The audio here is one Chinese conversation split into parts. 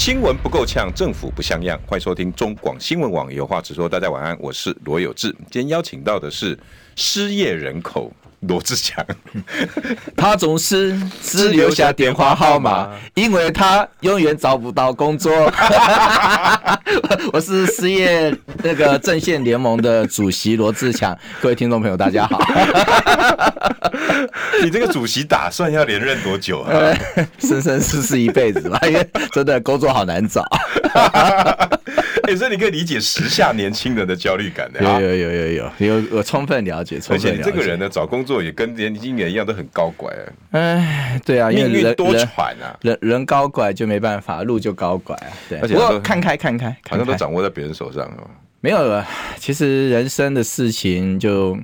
新闻不够呛，政府不像样。欢迎收听中广新闻网有话直说。大家晚安，我是罗有志。今天邀请到的是失业人口罗志强。他总是只留下电话号码，因为他永远找不到工作。我是失业那个阵线联盟的主席罗志强。各位听众朋友，大家好。你这个主席打算要连任多久啊？生生世世一辈子吧，因为真的工作好难找。哎，所以你可以理解时下年轻人的焦虑感的。有有有有有有，我充分了解。而且你这个人呢，找工作也跟年轻人一样，都很高拐。哎，对啊，因为人多舛啊，人人高拐就没办法，路就高拐啊。对，不过看开看开，好像都掌握在别人手上哦。没有了，其实人生的事情就。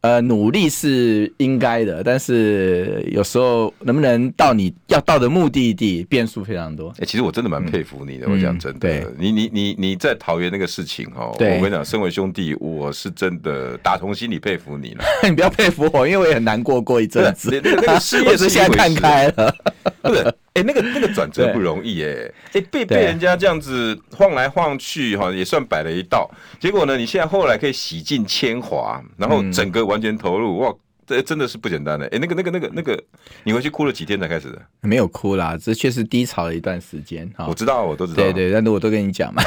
呃，努力是应该的，但是有时候能不能到你要到的目的地，变数非常多。哎、欸，其实我真的蛮佩服你的，嗯、我讲真的。对，你你你你在桃园那个事情哈，我跟你讲，身为兄弟，我是真的打从心里佩服你了。你不要佩服我，因为我也很难过过一阵子。那个那个事业 是现在看开了，不是？哎、欸，那个那个转折不容易哎、欸，哎、欸、被被人家这样子晃来晃去哈，也算摆了一道。结果呢，你现在后来可以洗尽铅华，然后整个完全投入，哇，这真的是不简单的。哎、欸，那个那个那个那个，你回去哭了几天才开始的？没有哭啦，这确实低潮了一段时间哈。我知道，我都知道。对，对对，但是我都跟你讲嘛。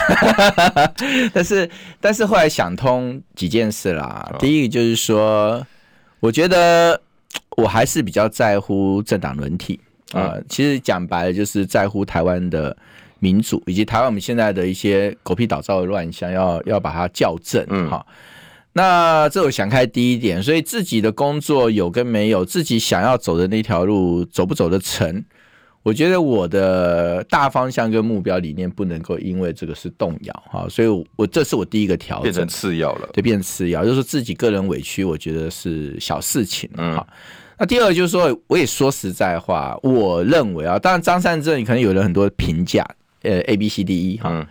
但是但是后来想通几件事啦。哦、第一个就是说，我觉得我还是比较在乎政党轮替。啊、呃，其实讲白了，就是在乎台湾的民主，以及台湾我们现在的一些狗屁倒灶的乱象，要要把它校正。嗯，好，那这我想开第一点，所以自己的工作有跟没有，自己想要走的那条路走不走得成，我觉得我的大方向跟目标理念不能够因为这个是动摇哈，所以我这是我第一个调整，变成次要了，对，变次要，就是自己个人委屈，我觉得是小事情。嗯，好。那第二就是说，我也说实在话，我认为啊，当然张善政可能有了很多评价，呃，A B C D E 哈，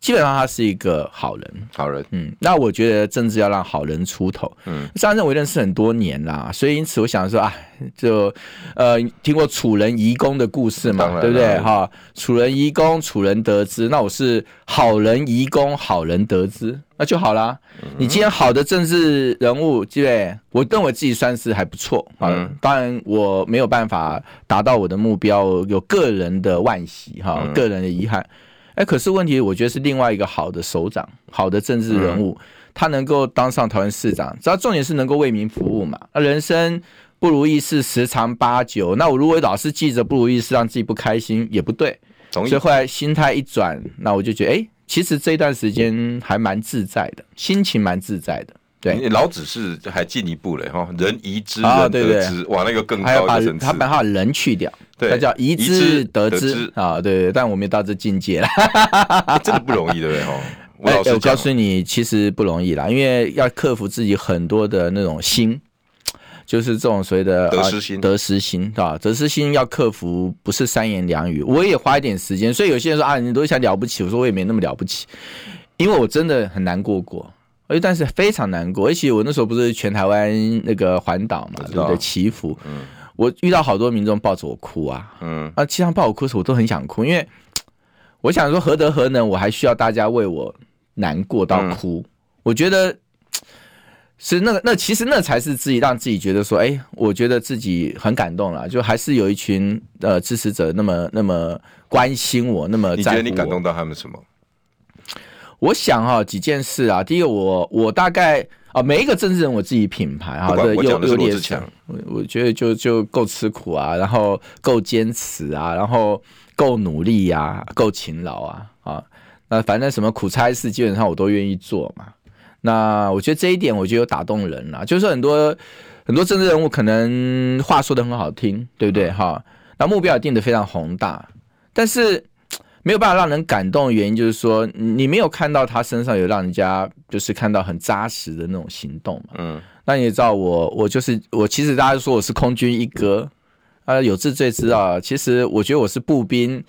基本上他是一个好人，好人，嗯，那我觉得政治要让好人出头，嗯，张善政我认识很多年啦，所以因此我想说啊。就呃，听过楚人遗公的故事嘛，对不对？哈，楚人遗公，楚人得之。那我是好人遗公，好人得之，那就好啦。嗯、你既然好的政治人物，对不对？我认为自己算是还不错啊。嗯、当然我没有办法达到我的目标，有个人的惋惜哈，嗯、个人的遗憾。哎，可是问题，我觉得是另外一个好的首长，好的政治人物，嗯、他能够当上桃园市长，只要重点是能够为民服务嘛。那人生。不如意事十常八九，那我如果老是记着不如意事，让自己不开心也不对。所以后来心态一转，那我就觉得，哎，其实这段时间还蛮自在的，心情蛮自在的。对，老子是还进一步了哈，人移之，人得之，哇，那个更高的层次。他把他人去掉，他叫移之得之啊，对对。但我没到这境界了，真的不容易，对不对？哈，我我告诉你，其实不容易啦，因为要克服自己很多的那种心。就是这种所谓的得失心，得失心，对吧？得失心要克服，不是三言两语。我也花一点时间，所以有些人说啊，你都想了不起，我说我也没那么了不起，因为我真的很难过过，而但是非常难过。而且我那时候不是全台湾那个环岛嘛，对不对？祈福，嗯，我遇到好多民众抱着我哭啊，嗯，啊，其实抱我哭的时候，我都很想哭，因为我想说何德何能，我还需要大家为我难过到哭？嗯，我觉得。是那个，那其实那才是自己让自己觉得说，哎，我觉得自己很感动了，就还是有一群呃支持者那么那么关心我，那么在乎我。你觉得你感动到他们什么？我想哈、哦、几件事啊，第一个我我大概啊、哦、每一个政治人我自己品牌哈，有有点强，我我觉得就就够吃苦啊，然后够坚持啊，然后够努力呀、啊，够勤劳啊啊，那反正什么苦差事基本上我都愿意做嘛。那我觉得这一点，我觉得有打动人了。就是很多很多政治人物可能话说的很好听，对不对？哈，那目标也定得非常宏大，但是没有办法让人感动的原因，就是说你没有看到他身上有让人家就是看到很扎实的那种行动嘛。嗯，那你也知道我，我就是我，其实大家都说我是空军一哥，啊，有志最知道，其实我觉得我是步兵。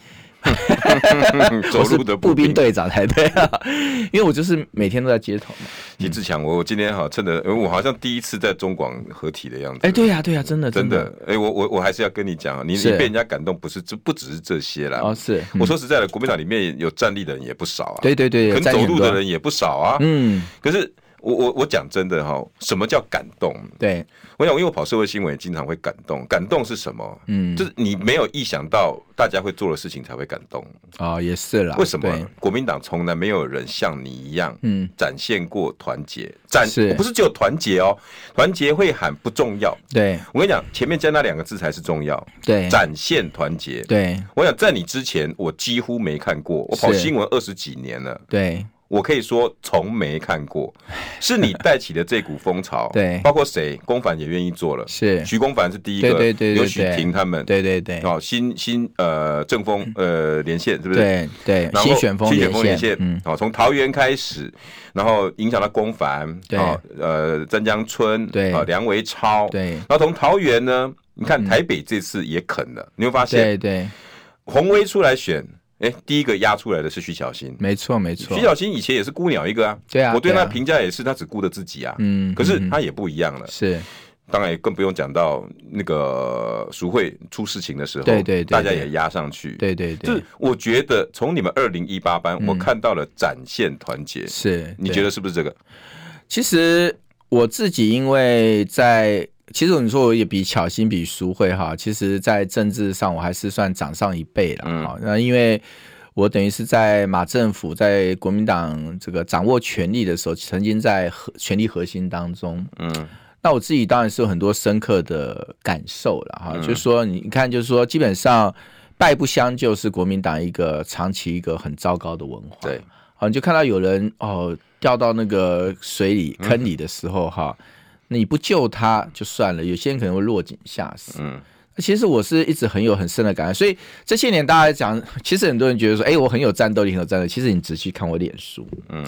走路的步兵队长才对啊，因为我就是每天都在街头嘛。其实志强，我我今天哈趁着，我好像第一次在中广合体的样子。哎，对呀，对呀，真的真的。哎，我我我还是要跟你讲，你你被人家感动，不是这不只是这些啦。哦，是。我说实在的，国民党里面有战力的人也不少啊。对对对，肯走路的人也不少啊。嗯，可是。我我我讲真的哈，什么叫感动？对，我想，因为我跑社会新闻也经常会感动。感动是什么？嗯，就是你没有意想到大家会做的事情才会感动啊，也是啦。为什么？国民党从来没有人像你一样，嗯，展现过团结。展示不是只有团结哦，团结会喊不重要。对，我跟你讲，前面加那两个字才是重要。对，展现团结。对，我想在你之前，我几乎没看过。我跑新闻二十几年了。对。我可以说从没看过，是你带起的这股风潮，对，包括谁，公凡也愿意做了，是。徐公凡是第一个，对对对，刘许婷他们，对对对，哦，新新呃正风呃连线是不是？对对，新选风新选风连线，嗯，好，从桃园开始，然后影响到公凡，对，呃，詹江春，对，梁维超，对，然后从桃园呢，你看台北这次也肯了，你会发现，对对，鸿薇出来选。哎，第一个压出来的是徐小新，没错没错。徐小新以前也是孤鸟一个啊，对啊，我对他评价也是，他只顾着自己啊。嗯，可是他也不一样了。是，当然也更不用讲到那个淑惠出事情的时候，对对对，大家也压上去。对对对，就是我觉得从你们二零一八班，我看到了展现团结。是，你觉得是不是这个？其实我自己因为在。其实你说我也比巧心比淑惠哈，其实，在政治上我还是算长上一辈了哈。那、嗯、因为我等于是在马政府在国民党这个掌握权力的时候，曾经在核权力核心当中。嗯，那我自己当然是有很多深刻的感受了哈。嗯、就是说，你看，就是说，基本上败不相救是国民党一个长期一个很糟糕的文化。对，好，你就看到有人哦掉到那个水里坑里的时候哈。嗯你不救他就算了，有些人可能会落井下石。嗯，其实我是一直很有很深的感觉，所以这些年大家讲，其实很多人觉得说，哎，我很有战斗力，很有战斗力。其实你仔细看我脸书，嗯，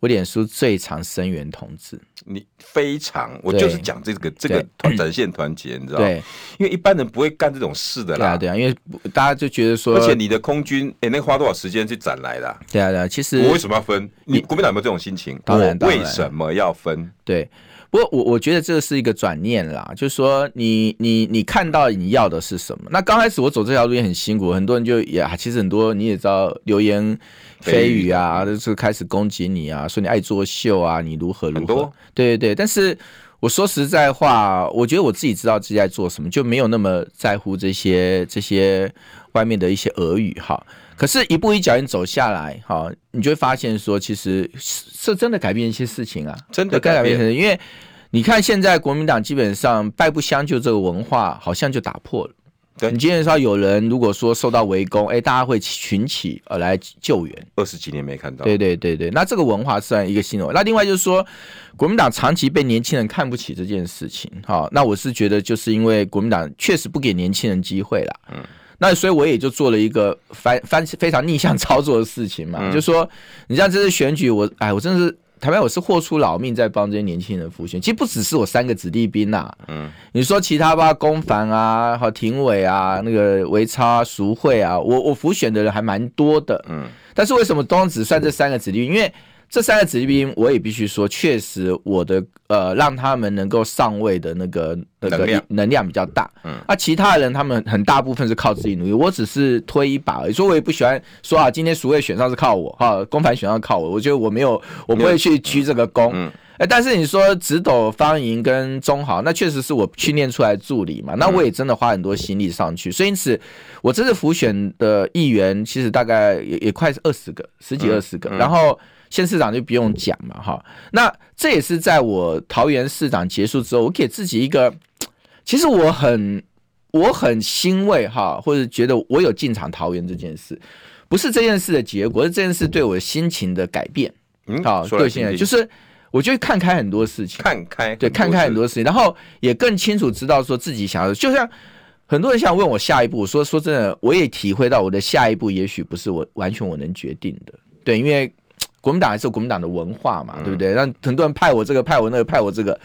我脸书最常声援同志，你非常，我就是讲这个这个团展现团结，你知道吗？对，因为一般人不会干这种事的啦。对啊，对啊，因为大家就觉得说，而且你的空军，哎，那花多少时间去展来的？对啊，对啊，其实我为什么要分？你国民党有没有这种心情？当然，为什么要分？对。不过我我觉得这是一个转念啦，就是说你你你看到你要的是什么？那刚开始我走这条路也很辛苦，很多人就也其实很多你也知道流言蜚语啊，就是开始攻击你啊，说你爱作秀啊，你如何如何？多对对对。但是我说实在话，我觉得我自己知道自己在做什么，就没有那么在乎这些这些外面的一些俄语哈。可是，一步一脚印走下来，哈，你就会发现说，其实是真的改变一些事情啊，真的改变。因为你看，现在国民党基本上败不相救这个文化，好像就打破了。对，你今天说有人如果说受到围攻，哎，大家会群起而来救援。二十几年没看到。对对对对，那这个文化算一个新的。那另外就是说，国民党长期被年轻人看不起这件事情，哈，那我是觉得就是因为国民党确实不给年轻人机会了。嗯。那所以我也就做了一个翻翻非常逆向操作的事情嘛，嗯、就说你像这次选举，我哎，我真的是台湾，我是豁出老命在帮这些年轻人复选。其实不只是我三个子弟兵呐、啊，嗯，你说其他吧，公凡啊，和廷伟啊，那个维超啊、淑惠啊，我我复选的人还蛮多的，嗯，但是为什么都只算这三个子弟兵？因为这三个子弟兵，我也必须说，确实我的呃，让他们能够上位的那个那个能量比较大。嗯，那其他人他们很大部分是靠自己努力，我只是推一把而已。所以我也不喜欢说啊，今天淑惠选上是靠我哈，公凡选上靠我。我觉得我没有，我不会去居这个功。嗯，哎，但是你说直斗方盈跟中豪，那确实是我训练出来助理嘛。那我也真的花很多心力上去，所以因此我这次浮选的议员其实大概也也快是二十个，十几二十个，然后。县市长就不用讲嘛，哈，那这也是在我桃园市长结束之后，我给自己一个，其实我很我很欣慰哈，或者觉得我有进场桃园这件事，不是这件事的结果，是这件事对我心情的改变，嗯，好，对，现在就是我就看开很多事情，看开，对，看开很多事情，然后也更清楚知道说自己想要的，就像。很多人想问我下一步，说说真的，我也体会到我的下一步也许不是我完全我能决定的。对，因为国民党还是有国民党的文化嘛，嗯、对不对？让很多人派我这个，派我那个，派我这个。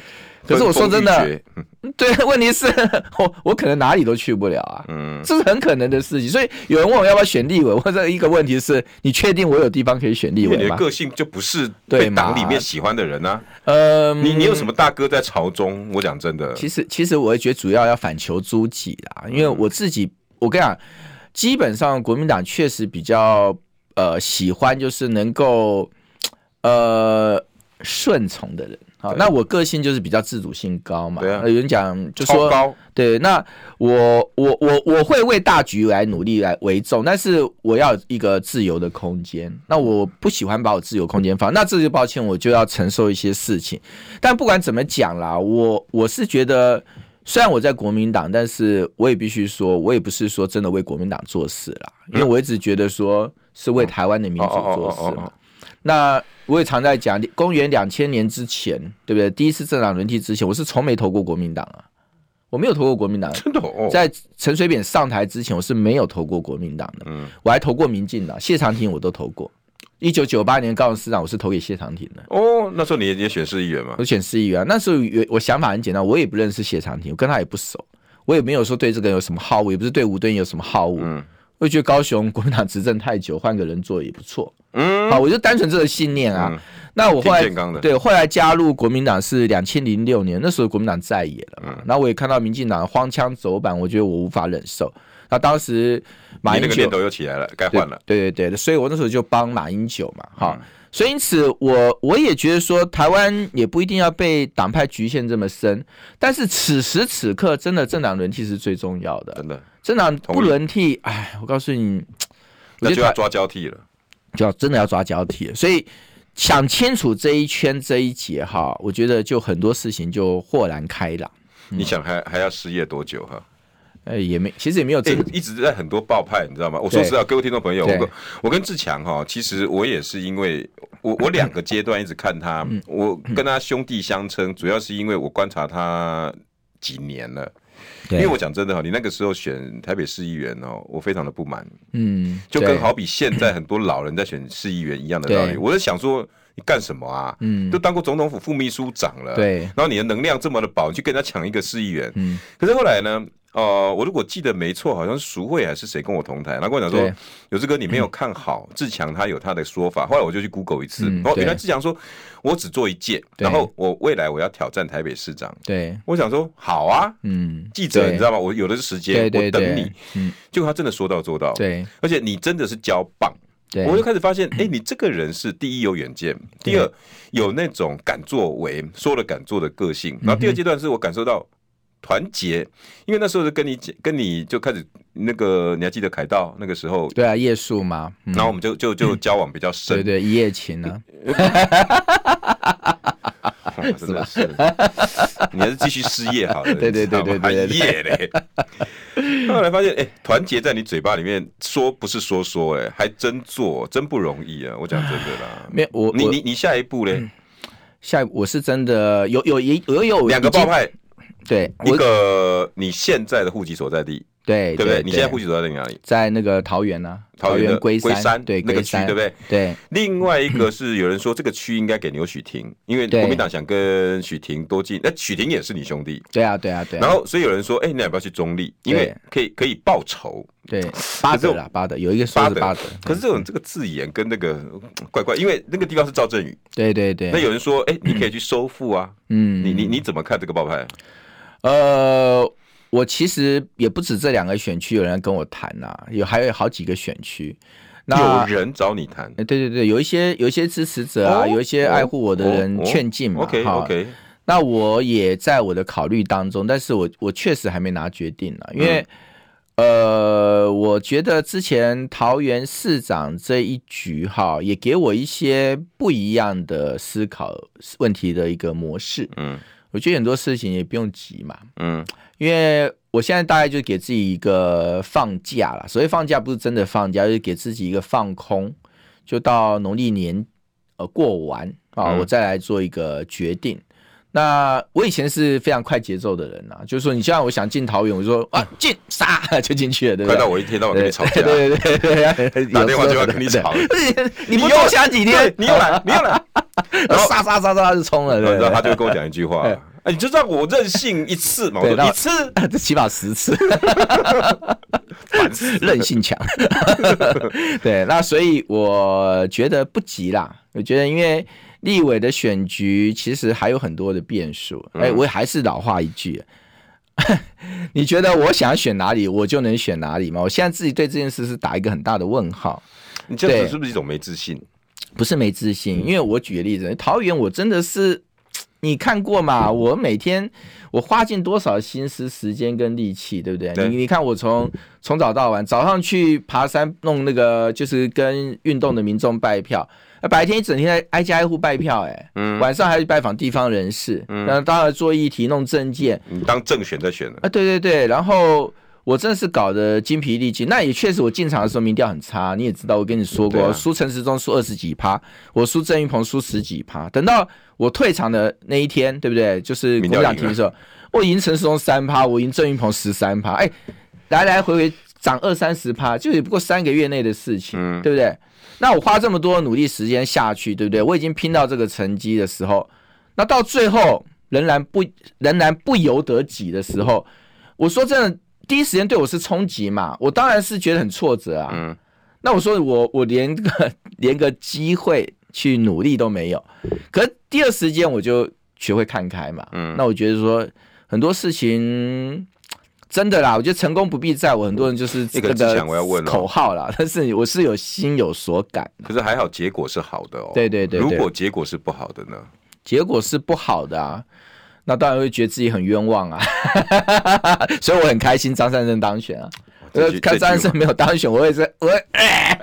可是我说真的，对，问题是 我我可能哪里都去不了啊，嗯，这是很可能的事情。所以有人问我要不要选立委，或者一个问题是你确定我有地方可以选立委吗？你的个性就不是对党里面喜欢的人啊。呃，你你有什么大哥在朝中？我讲真的，其实其实我也觉得主要要反求诸己啦，因为我自己我跟你讲，基本上国民党确实比较呃喜欢就是能够呃顺从的人。好，那我个性就是比较自主性高嘛。对啊，有人讲就说高，对，那我我我我会为大局来努力来为重，但是我要一个自由的空间。那我不喜欢把我自由空间放，那这就抱歉，我就要承受一些事情。但不管怎么讲啦，我我是觉得，虽然我在国民党，但是我也必须说，我也不是说真的为国民党做事啦，因为我一直觉得说是为台湾的民主做事嘛。那我也常在讲，公元两千年之前，对不对？第一次政党轮替之前，我是从没投过国民党啊，我没有投过国民党。真的哦，在陈水扁上台之前，我是没有投过国民党的。嗯，我还投过民进党，谢长廷我都投过。一九九八年高雄市长，我是投给谢长廷的。哦，那时候你也选市议员吗？我选市议员啊。那时候我想法很简单，我也不认识谢长廷，我跟他也不熟，我也没有说对这个有什么好恶，也不是对吴敦义有什么好恶。嗯。我觉得高雄国民党执政太久，换个人做也不错。嗯，好，我就单纯这个信念啊。嗯、那我后来对后来加入国民党是两千零六年，那时候国民党在野了嘛。嗯，那我也看到民进党荒腔走板，我觉得我无法忍受。那当时马英九那个念头又起来了，该换了。对对对，所以我那时候就帮马英九嘛。哈，嗯、所以因此我我也觉得说，台湾也不一定要被党派局限这么深。但是此时此刻，真的政党轮替是最重要的。真的。政党不轮替，哎，我告诉你，那就要抓交替了，就要真的要抓交替了。所以想清楚这一圈这一节哈，我觉得就很多事情就豁然开朗。你想还还要失业多久哈？哎，也没，其实也没有真的，一直在很多爆派，你知道吗？我说实话，各位听众朋友，我跟我跟志强哈，其实我也是因为我我两个阶段一直看他，我跟他兄弟相称，主要是因为我观察他几年了。因为我讲真的哈，你那个时候选台北市议员哦，我非常的不满，嗯，就跟好比现在很多老人在选市议员一样的道理。我在想说，你干什么啊？嗯，都当过总统府副秘书长了，对，然后你的能量这么的饱，你去跟人家抢一个市议员，嗯，可是后来呢？哦、呃，我如果记得没错，好像是淑慧还是谁跟我同台，他跟我讲说，有志哥你没有看好志强，他有他的说法。后来我就去 Google 一次，哦，原来志强说，我只做一届，然后我未来我要挑战台北市长。对，我想说好啊，嗯，记者你知道吗？我有的是时间，我等你。嗯，结果他真的说到做到，对，而且你真的是交棒，我就开始发现，哎，你这个人是第一有远见，第二有那种敢作为、说了敢做的个性，然后第二阶段是我感受到。团结，因为那时候是跟你跟你就开始那个，你还记得凯道那个时候？对啊，夜宿嘛，嗯、然后我们就就就交往比较深，嗯、对对，一夜情呢，真的是，你还是继续失业好了，对对对对对，一夜嘞。后来发现，哎、欸，团结在你嘴巴里面说不是说说，哎，还真做，真不容易啊！我讲真的啦，没有我，你你你下一步嘞、嗯？下一步我是真的有有一有有两个爆派。对，一个你现在的户籍所在地，对对不对？你现在户籍所在地哪里？在那个桃园呢，桃园龟龟山，对那个区，对不对？对。另外一个是有人说这个区应该给刘许婷，因为国民党想跟许婷多进，那许婷也是你兄弟，对啊对啊对。然后所以有人说，哎，你要不要去中立？因为可以可以报仇。对，八德啦，八德有一个说是八德，可是这种这个字眼跟那个怪怪，因为那个地方是赵振宇。对对对。那有人说，哎，你可以去收复啊。嗯。你你你怎么看这个爆派？呃，我其实也不止这两个选区有人跟我谈呐、啊，有还有好几个选区，那有人找你谈？对对对，有一些有一些支持者啊，哦、有一些爱护我的人劝进嘛。OK OK，那我也在我的考虑当中，但是我我确实还没拿决定呢，因为、嗯、呃，我觉得之前桃园市长这一局哈，也给我一些不一样的思考问题的一个模式，嗯。我觉得很多事情也不用急嘛，嗯，因为我现在大概就给自己一个放假了。所谓放假不是真的放假，就是给自己一个放空，就到农历年呃过完啊，我再来做一个决定。嗯、那我以前是非常快节奏的人呐、啊，就是说，你像我想进桃园，我就说啊进，杀 就进去了，对不对？快到我一天到晚跟你吵架，对对对对，打电话就要跟你吵，你不多想几天，你又来，你又来，然后杀杀杀杀就冲了，然后他就跟我讲一句话，哎，你就让我任性一次嘛，我说一次，这起码十次，任性强，对，那所以我觉得不急啦，我觉得因为。立委的选举其实还有很多的变数，哎、欸，我还是老话一句，你觉得我想选哪里，我就能选哪里吗？我现在自己对这件事是打一个很大的问号。你这样子是不是一种没自信？不是没自信，因为我举个例子，桃园我真的是 你看过嘛？我每天我花尽多少心思、时间跟力气，对不对？对你你看我从从早到晚，早上去爬山弄那个，就是跟运动的民众拜票。白天一整天在挨家挨户拜票，哎，嗯，晚上还去拜访地方人士，嗯，然后当然做议题、弄政见，你当正选在选的啊，对对对，然后我真的是搞得精疲力尽。那也确实，我进场的时候民调很差，你也知道，我跟你说过，输陈时中输二十几趴，我输郑云鹏输十几趴。等到我退场的那一天，对不对？就是国民党提的时候，我赢陈时中三趴，我赢郑云鹏十三趴，哎，来来回回涨二三十趴，就也不过三个月内的事情，嗯，对不对？那我花这么多努力时间下去，对不对？我已经拼到这个成绩的时候，那到最后仍然不仍然不由得己的时候，我说真的，第一时间对我是冲击嘛，我当然是觉得很挫折啊。嗯。那我说我我连个 连个机会去努力都没有，可是第二时间我就学会看开嘛。嗯。那我觉得说很多事情。真的啦，我觉得成功不必在我，很多人就是这个口号啦。但是我是有心有所感，可是还好结果是好的哦。对对对，如果结果是不好的呢？结果是不好的啊，那当然会觉得自己很冤枉啊。所以我很开心张善政当选啊。看张善政没有当选，我也是我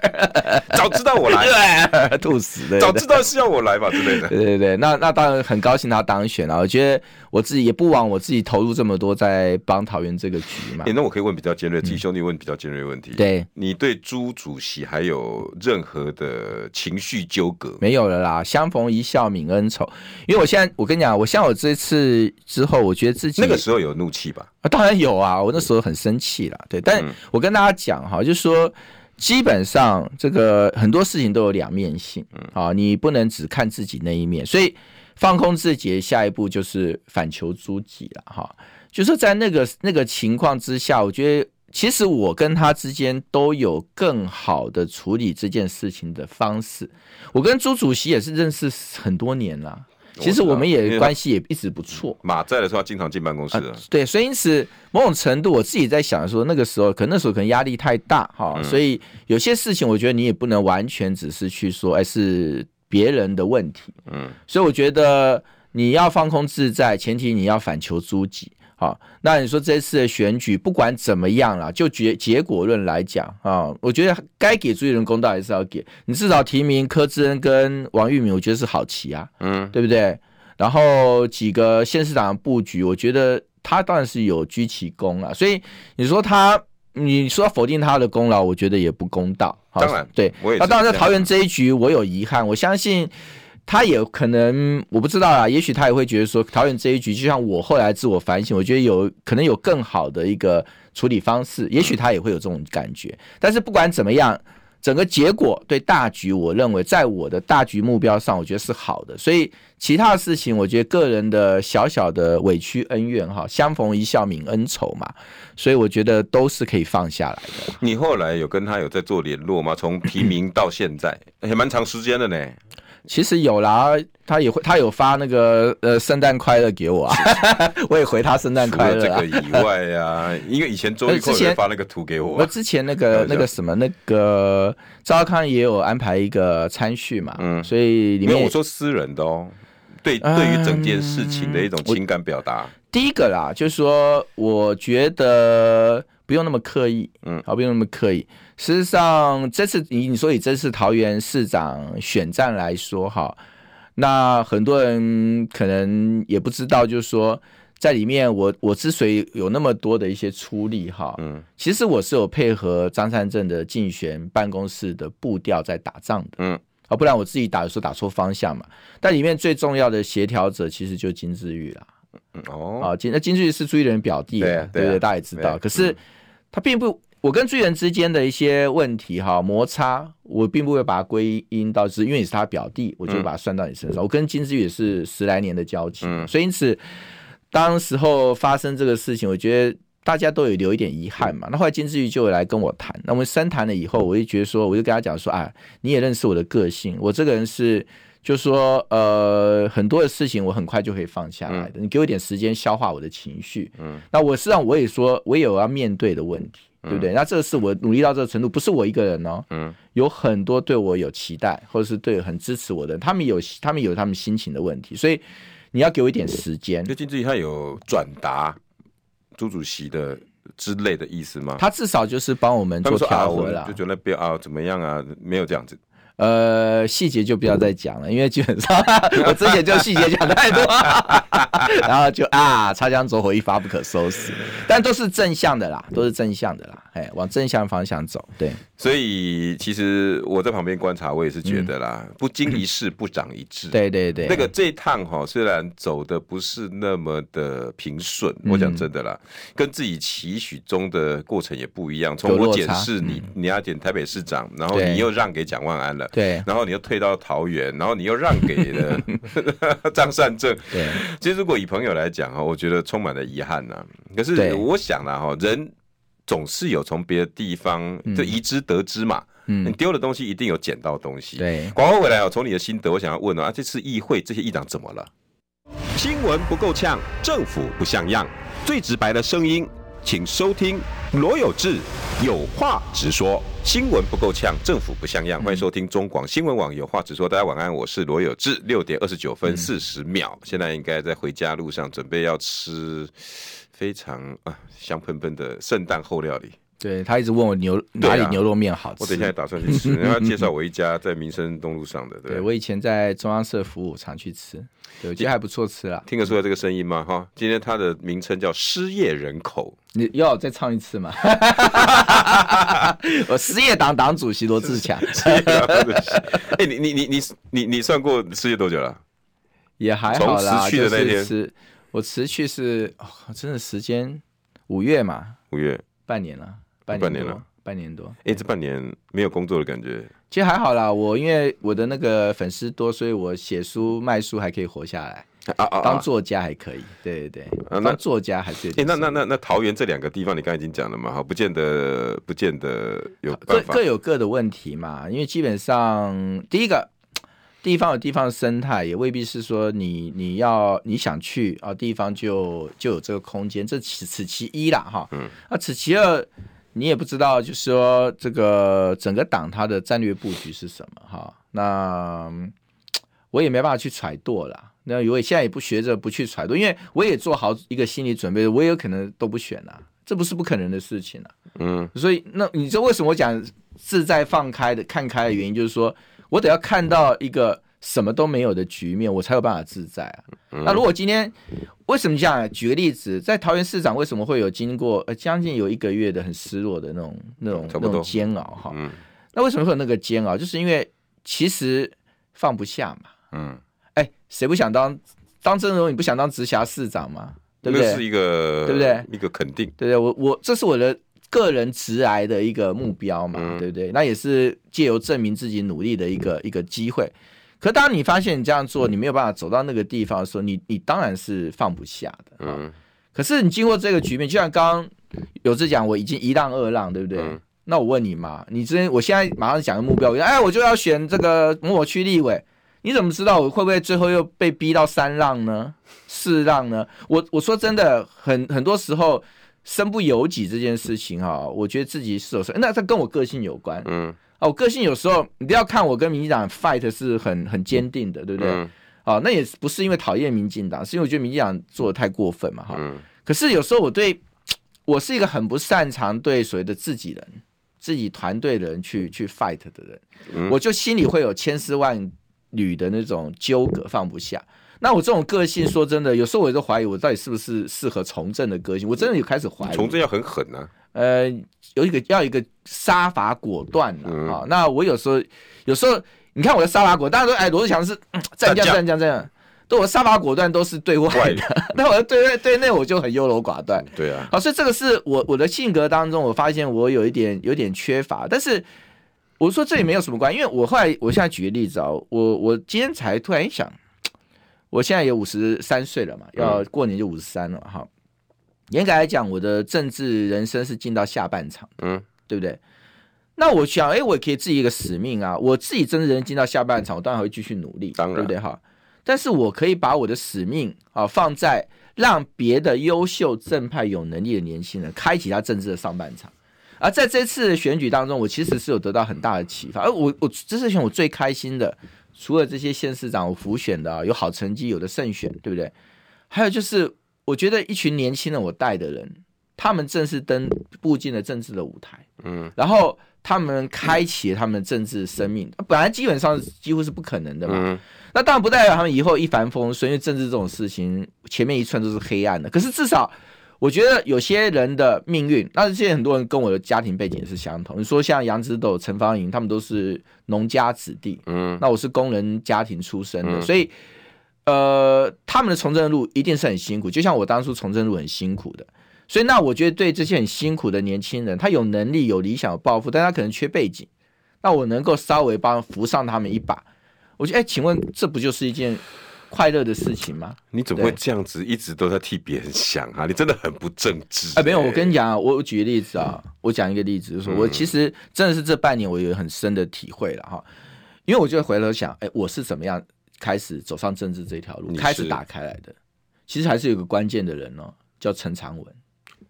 早知道我来，吐死的。早知道是要我来吧之类的。对对对，那那当然很高兴他当选了。我觉得我自己也不枉我自己投入这么多在帮桃园这个局嘛。那我可以问比较尖锐，自己兄弟问比较尖锐的问题。对，你对朱主席还有任何的情绪纠葛？没有了啦，相逢一笑泯恩仇。因为我现在我跟你讲，我像我这次之后，我觉得自己那个时候有怒气吧？啊，当然有啊，我那时候很生气了。对，但我跟大家讲哈，就是说。基本上，这个很多事情都有两面性，啊，你不能只看自己那一面，所以放空自己，下一步就是反求诸己了，哈。就是在那个那个情况之下，我觉得其实我跟他之间都有更好的处理这件事情的方式。我跟朱主席也是认识很多年了。其实我们也关系也一直不错。马在的时候经常进办公室。对，所以因此某种程度，我自己在想说，那个时候可能那时候可能压力太大哈，所以有些事情我觉得你也不能完全只是去说，哎，是别人的问题。嗯，所以我觉得你要放空自在，前提你要反求诸己。好，那你说这次的选举不管怎么样啦，就结结果论来讲啊，我觉得该给朱立伦公道还是要给。你至少提名柯志恩跟王玉敏，我觉得是好棋啊，嗯，对不对？然后几个县市长的布局，我觉得他当然是有居其功啊。所以你说他，你说否定他的功劳，我觉得也不公道。当然，对，那当然在桃园这一局，我有遗憾，我相信。他也可能我不知道啊，也许他也会觉得说，桃园这一局就像我后来自我反省，我觉得有可能有更好的一个处理方式，也许他也会有这种感觉。但是不管怎么样，整个结果对大局，我认为在我的大局目标上，我觉得是好的。所以其他的事情，我觉得个人的小小的委屈恩怨哈，相逢一笑泯恩仇嘛，所以我觉得都是可以放下来的。你后来有跟他有在做联络吗？从提名到现在，也蛮长时间的呢。其实有啦，他也会，他有发那个呃圣诞快乐给我啊，我也回他圣诞快乐。这个以外啊，因为以前周玉蔻也发那个图给我。我之前那个那个什么那个赵康也有安排一个参序嘛，嗯，所以里面我说私人的哦，对，对于整件事情的一种情感表达。第一个啦，就是说我觉得不用那么刻意，嗯，好，不用那么刻意。事实上，这次你你说以这次桃园市长选战来说哈，那很多人可能也不知道，就是说在里面我我之所以有那么多的一些出力哈，嗯，其实我是有配合张善政的竞选办公室的步调在打仗的，嗯，啊，不然我自己打的时候打错方向嘛。但里面最重要的协调者其实就金智玉啦。哦，啊金那金志玉是朱一伦表弟，对对对，大家也知道。可是他并不，我跟朱一伦之间的一些问题哈摩擦，我并不会把它归因到是因为你是他表弟，我就把它算到你身上。我跟金志玉也是十来年的交情，所以因此当时候发生这个事情，我觉得。大家都有留一点遗憾嘛，那后来金志玉就来跟我谈，那我们深谈了以后，我就觉得说，我就跟他讲说，啊，你也认识我的个性，我这个人是，就说，呃，很多的事情我很快就可以放下来的，你给我一点时间消化我的情绪，嗯，那我实际上我也说，我也有要面对的问题，对不对？那这个是我努力到这个程度，不是我一个人哦，嗯，有很多对我有期待，或者是对很支持我的人，他们有他们有他们心情的问题，所以你要给我一点时间。就金智玉他有转达。朱主席的之类的意思吗？他至少就是帮我们做调和了，就觉得不要啊，怎么样啊？没有这样子。呃，细节就不要再讲了，因为基本上我之前就细节讲太多，然后就啊，擦枪走火，一发不可收拾。但都是正向的啦，都是正向的啦，哎，往正向方向走。对，所以其实我在旁边观察，我也是觉得啦，嗯、不经一事不长一智。对对对，那个这一趟哈，虽然走的不是那么的平顺，我讲真的啦，跟自己期许中的过程也不一样。从我检视你，你要检台北市长，然后你又让给蒋万安了。对，然后你又退到桃园，然后你又让给了 张善政。对，其实如果以朋友来讲哈，我觉得充满了遗憾呐。可是我想了哈，人总是有从别的地方就移之得之嘛。嗯，你丢的东西一定有捡到东西。对，广告回来啊，从你的心得，我想要问啊，这次议会这些议长怎么了？新闻不够呛，政府不像样，最直白的声音。请收听罗有志有话直说，新闻不够呛，政府不像样。欢迎收听中广新闻网有话直说，大家晚安，我是罗有志。六点二十九分四十秒，现在应该在回家路上，准备要吃非常啊香喷喷的圣诞后料理。对，他一直问我牛哪里牛肉面好吃，我等一下也打算去吃。然后介绍我一家在民生东路上的，对，对我以前在中央社服务，常去吃。对，我觉得还不错吃啊，听得出来这个声音吗？哈，今天他的名称叫失业人口，你要再唱一次吗？我失业党党主席罗志强。哎，你你你你你你算过失业多久了？也还好啦，去的那天，就是我辞去是哦，真的时间五月嘛，五月半年了，半年了，半年多。哎，这半年没有工作的感觉。其实还好啦，我因为我的那个粉丝多，所以我写书卖书还可以活下来。啊啊，当作家还可以，对对对，当作家还是。哎，那那那那桃园这两个地方，你刚才已经讲了嘛？哈，不见得，不见得有。各各有各的问题嘛，因为基本上第一个地方有地方的生态，也未必是说你你要你想去啊地方就就有这个空间，这此此其一啦哈。嗯，那此其二。你也不知道，就是说这个整个党它的战略布局是什么哈？那我也没办法去揣度了。那我现在也不学着不去揣度，因为我也做好一个心理准备，我也有可能都不选了，这不是不可能的事情了。嗯，所以那你知道为什么我讲自在放开的看开的原因，就是说我得要看到一个。什么都没有的局面，我才有办法自在啊。那如果今天为什么这样？举个例子，在桃园市长为什么会有经过呃将近有一个月的很失落的那种那种那种煎熬哈？那为什么会有那个煎熬？就是因为其实放不下嘛。嗯，哎，谁不想当当郑荣？你不想当直辖市长吗？对不对？是一个对不对？一个肯定。对不对，我我这是我的个人直癌的一个目标嘛，对不对？那也是借由证明自己努力的一个一个机会。可当你发现你这样做，你没有办法走到那个地方的时候，你你当然是放不下的。嗯。可是你经过这个局面，就像刚刚有志讲，我已经一浪二浪，对不对？嗯。那我问你嘛，你之前我现在马上讲个目标，哎，我就要选这个某某区立委，你怎么知道我会不会最后又被逼到三浪呢？四浪呢？我我说真的，很很多时候身不由己这件事情哈，我觉得自己是有时候，那这跟我个性有关。嗯。我个性有时候，你不要看我跟民进党 fight 是很很坚定的，对不对？嗯、哦，那也不是因为讨厌民进党，是因为我觉得民进党做的太过分嘛，哈、嗯。可是有时候我对，我是一个很不擅长对所谓的自己人、自己团队的人去去 fight 的人，嗯、我就心里会有千丝万缕的那种纠葛，放不下。那我这种个性，说真的，有时候我都怀疑我到底是不是适合从政的个性。我真的有开始怀疑。从政要很狠啊。呃，有一个要一个杀伐果断啊、嗯哦。那我有时候有时候你看我的杀伐果断，大家都哎，罗志祥是战将战将这样，对我杀伐果断都是对外的，那我对外对内我就很优柔寡断。对啊，好，所以这个是我我的性格当中，我发现我有一点有点缺乏，但是我说这也没有什么关系，因为我后来我现在举个例子啊，我我今天才突然一想，我现在也五十三岁了嘛，要过年就五十三了哈。严格来讲，我的政治人生是进到下半场，嗯，对不对？那我想，哎，我也可以自己一个使命啊，我自己政治人生进到下半场，我当然会继续努力，当然，对不对？哈，但是我可以把我的使命啊放在让别的优秀、正派、有能力的年轻人开启他政治的上半场。而在这次选举当中，我其实是有得到很大的启发。而我，我这次选我最开心的，除了这些县市长我辅选的有好成绩，有的胜选，对不对？还有就是。我觉得一群年轻人，我带的人，他们正式登步进了政治的舞台，嗯，然后他们开启了他们的政治生命，本来基本上几乎是不可能的嘛，嗯，那当然不代表他们以后一帆风顺，因为政治这种事情，前面一串都是黑暗的。可是至少，我觉得有些人的命运，那现在很多人跟我的家庭背景是相同。你说像杨之斗、陈芳莹，他们都是农家子弟，嗯，那我是工人家庭出身的，嗯，所以。呃，他们的从政路一定是很辛苦，就像我当初从政路很辛苦的，所以那我觉得对这些很辛苦的年轻人，他有能力、有理想、有抱负，但他可能缺背景，那我能够稍微帮扶上他们一把，我觉得，哎，请问这不就是一件快乐的事情吗？你怎么会这样子一直都在替别人想啊？你真的很不正直。哎，没有，我跟你讲啊，我我举个例子啊，我讲一个例子，就是说我其实真的是这半年我有很深的体会了哈，因为我就回头想，哎，我是怎么样？开始走上政治这条路，开始打开来的，其实还是有个关键的人哦，叫陈长文。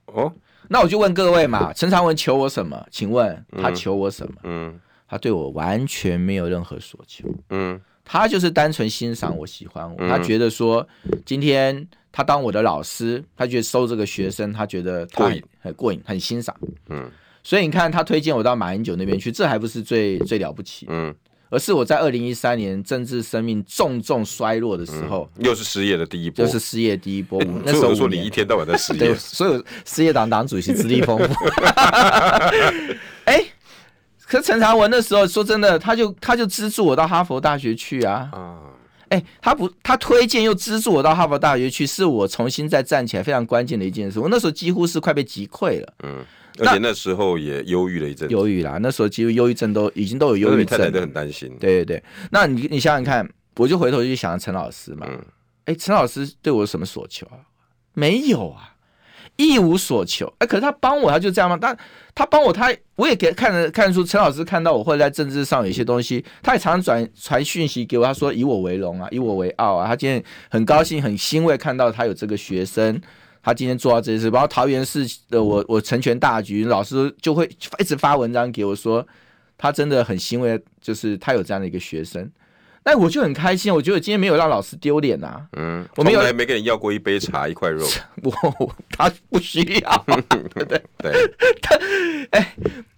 哦，那我就问各位嘛，陈长文求我什么？请问他求我什么？嗯，他对我完全没有任何所求。嗯，他就是单纯欣赏我，喜欢我。他觉得说，今天他当我的老师，他觉得收这个学生，他觉得他很很过瘾，很欣赏。嗯，所以你看，他推荐我到马英九那边去，这还不是最最了不起？嗯。而是我在二零一三年政治生命重重衰落的时候，嗯、又是失业的第一波，又是失业第一波。欸、那时候说你一天到晚在失业，对，所有失业党党主席资历丰富。哎、欸，可是陈长文那时候说真的，他就他就资助我到哈佛大学去啊。哎、欸，他不，他推荐又资助我到哈佛大学去，是我重新再站起来非常关键的一件事。我那时候几乎是快被击溃了。嗯。而且那时候也忧郁了一阵，忧郁啦。那时候几乎忧郁症都已经都有忧郁症，太太都很担心。对对对，那你你想想看，我就回头去想陈老师嘛。哎、嗯，陈老师对我有什么所求啊？没有啊，一无所求。哎，可是他帮我，他就这样吗？但他帮我，他我也给看得看出陈老师看到我会在政治上有一些东西，他也常常转传讯息给我，他说以我为荣啊，以我为傲啊。他今天很高兴，很欣慰看到他有这个学生。他今天做到这件事，然后桃园市的我，我成全大局，老师就会一直发文章给我说，他真的很欣慰，就是他有这样的一个学生，那我就很开心，我觉得今天没有让老师丢脸呐，嗯，我没有，没跟你要过一杯茶 一块肉，我他不需要，对 对对，他哎。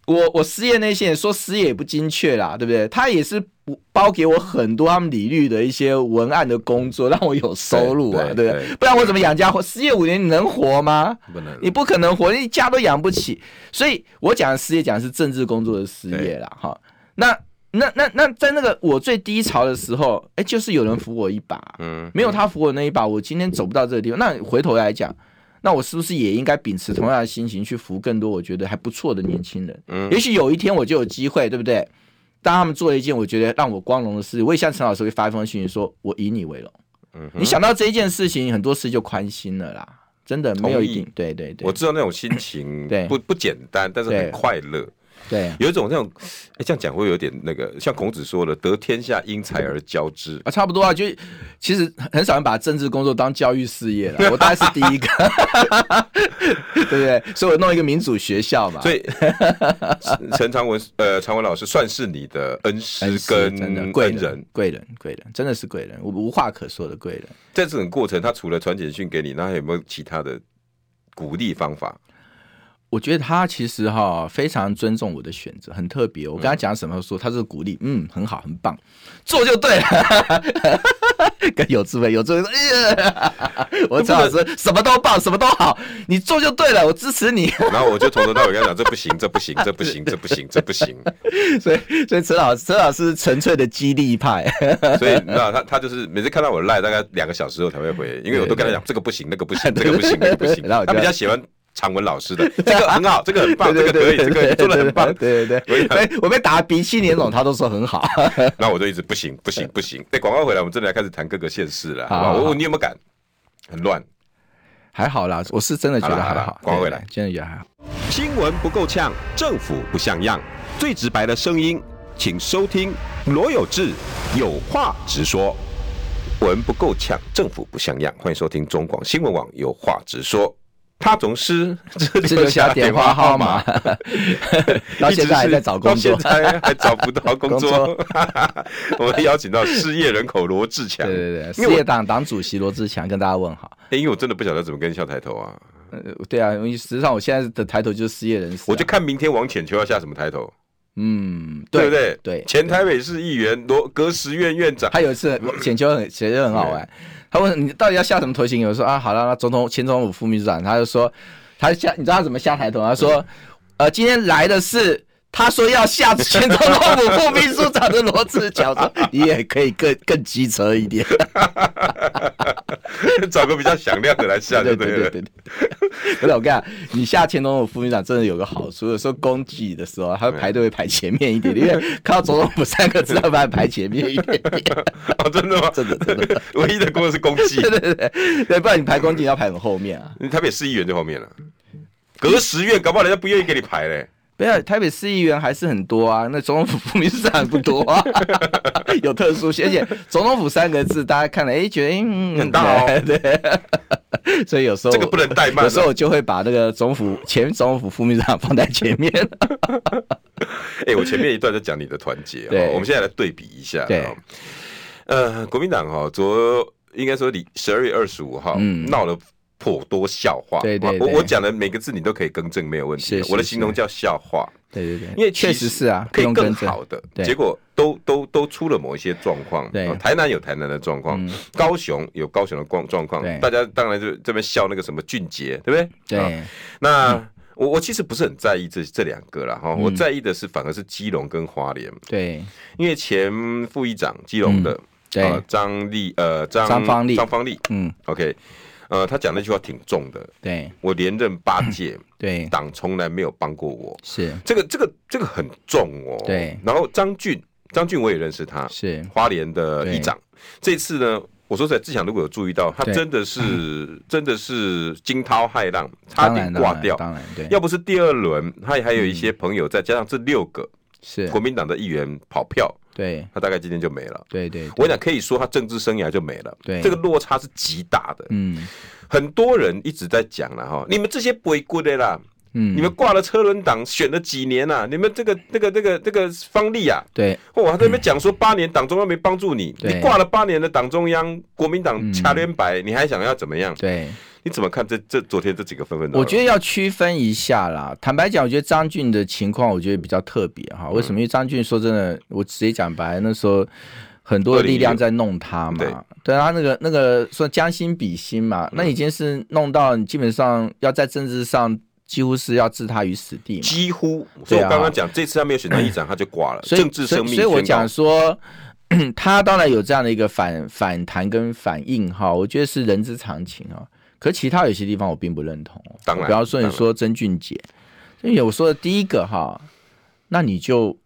我我失业那些人说失业也不精确啦，对不对？他也是包给我很多他们理律的一些文案的工作，让我有收入啊，对不对？不然我怎么养家活？失业五年你能活吗？不能，你不可能活，你家都养不起。所以我讲的失业讲的是政治工作的失业啦，哈。那那那那在那个我最低潮的时候，哎，就是有人扶我一把，嗯，没有他扶我那一把，我今天走不到这个地方。那回头来讲。那我是不是也应该秉持同样的心情去扶更多我觉得还不错的年轻人？嗯，也许有一天我就有机会，对不对？当他们做了一件我觉得让我光荣的事，我也向陈老师会发一封信说，我以你为荣。嗯，你想到这一件事情，很多事就宽心了啦。真的没有一定，对对对，我知道那种心情，对，不不简单，但是很快乐。对，有一种那种，哎，这样讲会有点那个，像孔子说的“得天下，因才而教之”啊，差不多啊。就其实很少人把政治工作当教育事业了，我大概是第一个，对不对？所以我弄一个民主学校嘛。所以陈长文，呃，长文老师算是你的恩师跟贵人，贵人，贵人，真的是贵人，我无话可说的贵人。在这种过程，他除了传简讯给你，那还有没有其他的鼓励方法？我觉得他其实哈非常尊重我的选择，很特别。我跟他讲什么，说他是鼓励，嗯，很好，很棒，做就对了。跟有智慧，有智慧说，哎呀，我陈老师什么都棒，什么都好，你做就对了，我支持你。然后我就从头到尾跟他讲，这不行，这不行，这不行，这不行，这不行。所以，所以陈老师，陈老师是纯粹的激励派。所以，你知道他他就是每次看到我赖，大概两个小时后才会回，因为我都跟他讲，这个不行，那个不行，这个不行，那个不行。然后他比较喜欢。长文老师的 这个很好，这个很棒，这个可以，这个做的很棒，对对对。我我被打鼻青脸肿，他都说很好。那我就一直不行不行不行。对，广告回来，我们真的要开始谈各个县市了。好，我问你有没有敢？很乱，还好啦，我是真的觉得还好。广告回来，真的也还好。新闻不够呛，政府不像样，最直白的声音，请收听罗有志有话直说。文不够呛，政府不像样，欢迎收听中广新闻网有话直说。他总是 这留下电话号码，到现在还在找工作，到现在还找不到工作。我们邀请到失业人口罗志强，对对对，失业党党主席罗志强跟大家问好。因为我真的不晓得怎么跟你下抬头啊。对啊，因为实际上我现在的抬头就是失业人士。我就看明天王浅秋要下什么抬头。嗯，对不对？对，前台北市议员罗葛时运院长，他有一次浅秋很其实很好玩。他问你到底要下什么头型？有人说啊，好了，那总统、前总统府副秘书长，他就说他下，你知道他怎么下台头？他说，呃，今天来的是他说要下前总统府副秘书长的罗志强，说你也可以更更机车一点，找个比较响亮的来下就对了。对对对对。可 是我跟你讲，你下前总统府副院长真的有个好处，有时候公祭的时候，他会排队会排前面一点，因为看到总统府三个字，他把排前面一点点。哦，真的吗？真的真的，唯一的功能是公祭。对对对对，不然你排公祭要排很后面啊。台北市议员在后面了，隔十院，搞不好人家不愿意给你排嘞。不要，台北市议员还是很多啊，那总统府副秘书长不多啊，有特殊性，而且总统府三个字，大家看了，哎，觉得嗯很大哦，对，所以有时候这个不能怠慢，有时候我就会把那个总府前总统府副秘书长放在前面。哎，我前面一段在讲你的团结，对，我们现在来对比一下，对，呃，国民党哈，昨应该说你十二月二十五号闹了。颇多笑话，对对，我我讲的每个字你都可以更正，没有问题。我的形容叫笑话，对对对，因为确实是啊，可以更好的，结果都都都出了某一些状况。对，台南有台南的状况，高雄有高雄的状状况，大家当然就这边笑那个什么俊杰，对不对？对。那我我其实不是很在意这这两个了哈，我在意的是反而是基隆跟花莲。对，因为前副议长基隆的，对，张丽呃张张方丽张方丽，嗯，OK。呃，他讲那句话挺重的。对，我连任八届，对，党从来没有帮过我。是这个，这个，这个很重哦。对。然后张俊，张俊我也认识他，是花莲的议长。这次呢，我说实在，志强如果有注意到，他真的是 真的是惊涛骇浪，差点挂掉。当然，对。要不是第二轮，他也还有一些朋友，再加上这六个是国民党的议员跑票。对，他大概今天就没了。对对，我跟你讲，可以说他政治生涯就没了。对，这个落差是极大的。嗯，很多人一直在讲了哈，你们这些不会过的啦。嗯，你们挂了车轮党选了几年啊？你们这个、这个、这个、这个方力啊，对，我还在那边讲说八年党中央没帮助你，你挂了八年的党中央，国民党掐连白，你还想要怎么样？对。你怎么看这这昨天这几个纷纷？我觉得要区分一下啦。坦白讲，我觉得张俊的情况，我觉得比较特别哈。为什么？因为张俊说真的，我直接讲白，那时候很多力量在弄他嘛。对，对他那个那个说将心比心嘛，那已经是弄到你基本上要在政治上几乎是要置他于死地嘛。几乎。所以我刚刚讲，这次他没有选上议长，他就挂了。政治生命。所以我讲说，他当然有这样的一个反反弹跟反应哈，我觉得是人之常情啊。可其他有些地方我并不认同，当然，比方说你说曾俊杰，因为我说的第一个哈，那你就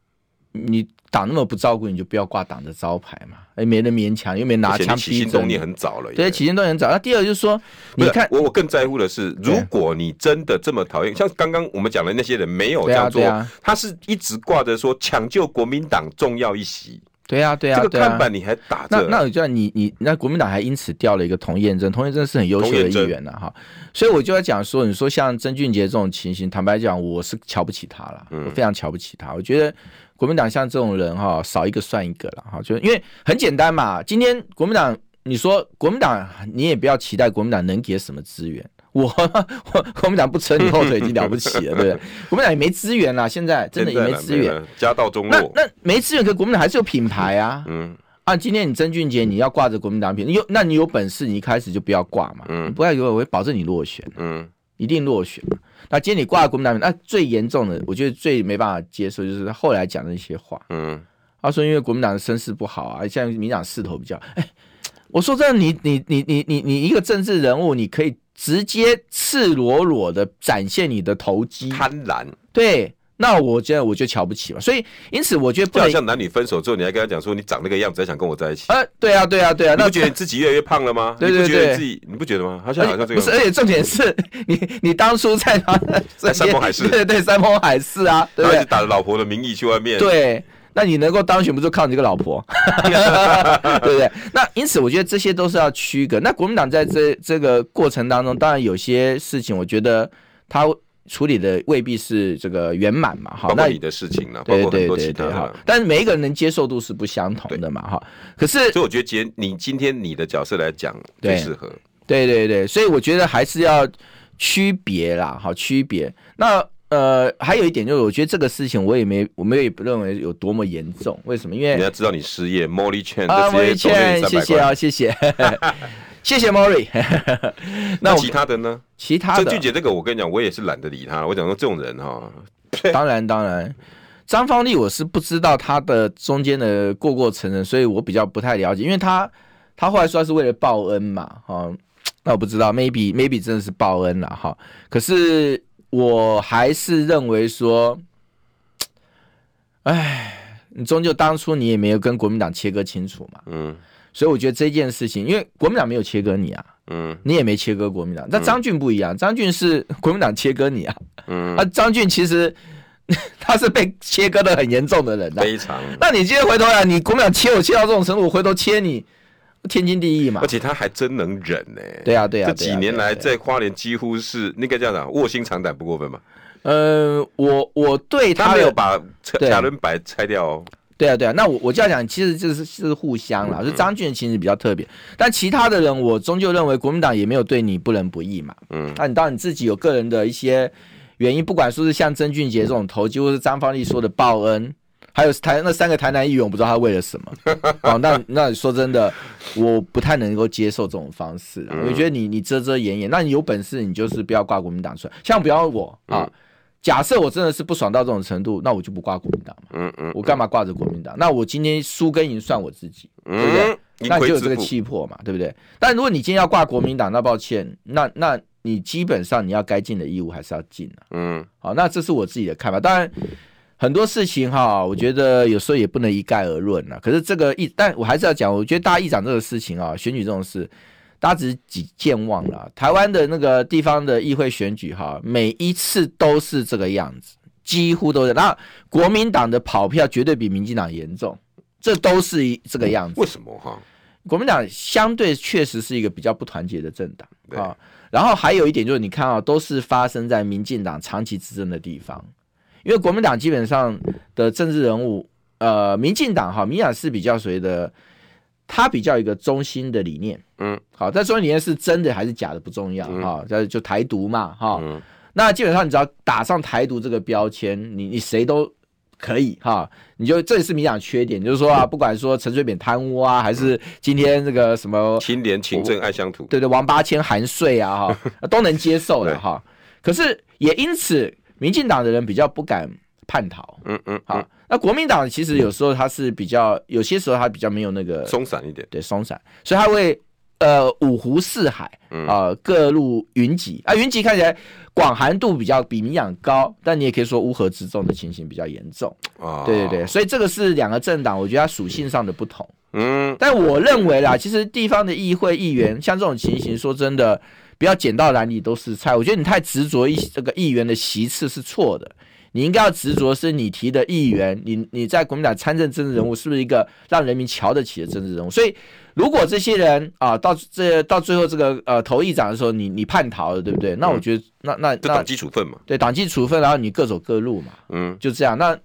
你党那么不照顾，你就不要挂党的招牌嘛，哎，没人勉强，又没拿枪起心动念很早了，对，起心动念很早。那第二就是说，你看我我更在乎的是，如果你真的这么讨厌，像刚刚我们讲的那些人没有这样做，他是一直挂着说抢救国民党重要一席。对呀，对呀，这个看板你还打着？那那我就你你那国民党还因此掉了一个童彦正，童彦正是很优秀的议员了哈。所以我就要讲说，你说像曾俊杰这种情形，坦白讲，我是瞧不起他了，我非常瞧不起他。我觉得国民党像这种人哈，少一个算一个了哈。就因为很简单嘛，今天国民党你说国民党，你也不要期待国民党能给什么资源。我 我国民党不扯你后腿已经了不起了，对不对？国民党也没资源啦，现在真的也没资源，家道中落。那那没资源，可国民党还是有品牌啊。嗯。啊，今天你曾俊杰你要挂着国民党品，你有那你有本事，你一开始就不要挂嘛。嗯。不要以为，我会保证你落选。嗯。一定落选。那今天你挂国民党品，那最严重的，我觉得最没办法接受就是他后来讲的一些话。嗯。他说因为国民党的声势不好啊，现在民党势头比较。哎，我说真的，你你你你你你一个政治人物，你可以。直接赤裸裸的展现你的投机贪婪，对，那我觉得我就瞧不起嘛。所以因此我觉得不能像男女分手之后，你还跟他讲说你长那个样子还想跟我在一起？呃，对啊，对啊，对啊。你不觉得你自己越来越胖了吗？对对对，自己你不觉得吗？好像好像这个不是，而且重点是 你你当初在他在山盟海誓，对对，山盟海誓啊，对不对？打着老婆的名义去外面，对。那你能够当选，不就靠你这个老婆，对不对？那因此，我觉得这些都是要区隔。那国民党在这这个过程当中，当然有些事情，我觉得他处理的未必是这个圆满嘛。哈，那你的事情呢？对对对对，哈。但是每一个人能接受度是不相同的嘛，哈。可是，所以我觉得，今你今天你的角色来讲最适合。对对对，所以我觉得还是要区别啦，哈区别。那。呃，还有一点就是，我觉得这个事情我也没，我们也不认为有多么严重。为什么？因为你要知道你失业，Molly Chen 啊，Molly Chen，谢谢啊，谢谢，谢谢 Molly。那其他的呢？其他的，郑俊杰这个，我跟你讲，我也是懒得理他。我讲说这种人哈，当然当然，张方丽我是不知道他的中间的过过程的，所以我比较不太了解，因为他他后来说是为了报恩嘛，哈，那我不知道，maybe maybe 真的是报恩了哈，可是。我还是认为说，哎，你终究当初你也没有跟国民党切割清楚嘛，嗯，所以我觉得这件事情，因为国民党没有切割你啊，嗯，你也没切割国民党，但张俊不一样，张俊是国民党切割你啊，嗯，啊，张俊其实 他是被切割的很严重的人，非常，那你今天回头来，你国民党切我切到这种程度，我回头切你。天经地义嘛，而且他还真能忍呢、欸。对啊，对啊，这几年来在花莲几乎是那个叫啥，卧薪尝胆不过分嘛。呃，我我对他，他没有把亚伦白拆掉哦。对啊，对啊，那我我就要讲，其实就是是互相啦。就张俊其实比较特别，但其他的人，我终究认为国民党也没有对你不仁不义嘛。嗯，那你当然你自己有个人的一些原因，不管说是像曾俊杰这种投机，或是张芳丽说的报恩。还有台那三个台南议员，我不知道他为了什么。哦，那那说真的，我不太能够接受这种方式。我觉得你你遮遮掩掩，那你有本事你就是不要挂国民党出来。像不要我啊，假设我真的是不爽到这种程度，那我就不挂国民党嘛。嗯嗯，我干嘛挂着国民党？那我今天输跟赢算我自己，对不对？那你就有这个气魄嘛，对不对？但如果你今天要挂国民党，那抱歉，那那你基本上你要该尽的义务还是要尽的。嗯，好，那这是我自己的看法。当然。很多事情哈，我觉得有时候也不能一概而论了。可是这个议，但我还是要讲，我觉得大议长这个事情啊，选举这种事，大家只是几健忘了。台湾的那个地方的议会选举哈，每一次都是这个样子，几乎都是。那国民党的跑票绝对比民进党严重，这都是这个样子。为什么哈？国民党相对确实是一个比较不团结的政党啊。然后还有一点就是，你看啊，都是发生在民进党长期执政的地方。因为国民党基本上的政治人物，呃，民进党哈，民进党是比较所谓的，他比较一个中心的理念，嗯，好，但中心理念是真的还是假的不重要哈，就、嗯、就台独嘛哈，嗯、那基本上你只要打上台独这个标签，你你谁都可以哈，你就这也是民进党缺点，就是说啊，不管说陈水扁贪污啊，还是今天这个什么清廉勤政爱乡土，对对，王八千含税啊哈，都能接受的哈，可是也因此。民进党的人比较不敢叛逃，嗯嗯，嗯。好，那国民党其实有时候他是比较，有些时候他比较没有那个松散一点，对，松散，所以他会呃五湖四海啊、呃、各路云集。啊，云集看起来广寒度比较比民养高，但你也可以说乌合之众的情形比较严重。啊，对对对，所以这个是两个政党，我觉得它属性上的不同，嗯，但我认为啦，其实地方的议会议员像这种情形，说真的。不要捡到篮里都是菜，我觉得你太执着一这个议员的席次是错的，你应该要执着是你提的议员，你你在国民党参政政治人物是不是一个让人民瞧得起的政治人物？所以如果这些人啊到这到最后这个呃投议长的时候，你你叛逃了，对不对？那我觉得那那那党纪处分嘛，对党纪处分，然后你各走各路嘛，嗯，就这样。那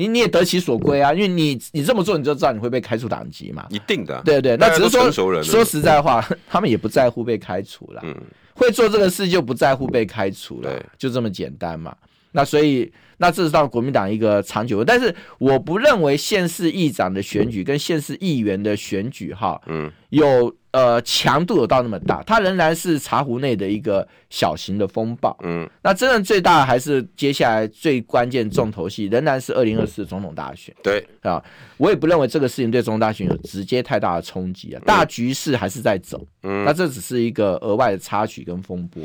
你你也得其所归啊，因为你你这么做，你就知道你会被开除党籍嘛，一定的。对对，那只是说说实在话，他们也不在乎被开除了，嗯，会做这个事就不在乎被开除了，就这么简单嘛。那所以。那这是到国民党一个长久，但是我不认为县市议长的选举跟县市议员的选举哈，嗯，有呃强度有到那么大，它仍然是茶壶内的一个小型的风暴，嗯，那真正最大的还是接下来最关键重头戏，仍然是二零二四总统大选，对。啊，我也不认为这个事情对总统大选有直接太大的冲击啊，大局势还是在走，嗯，那这只是一个额外的插曲跟风波。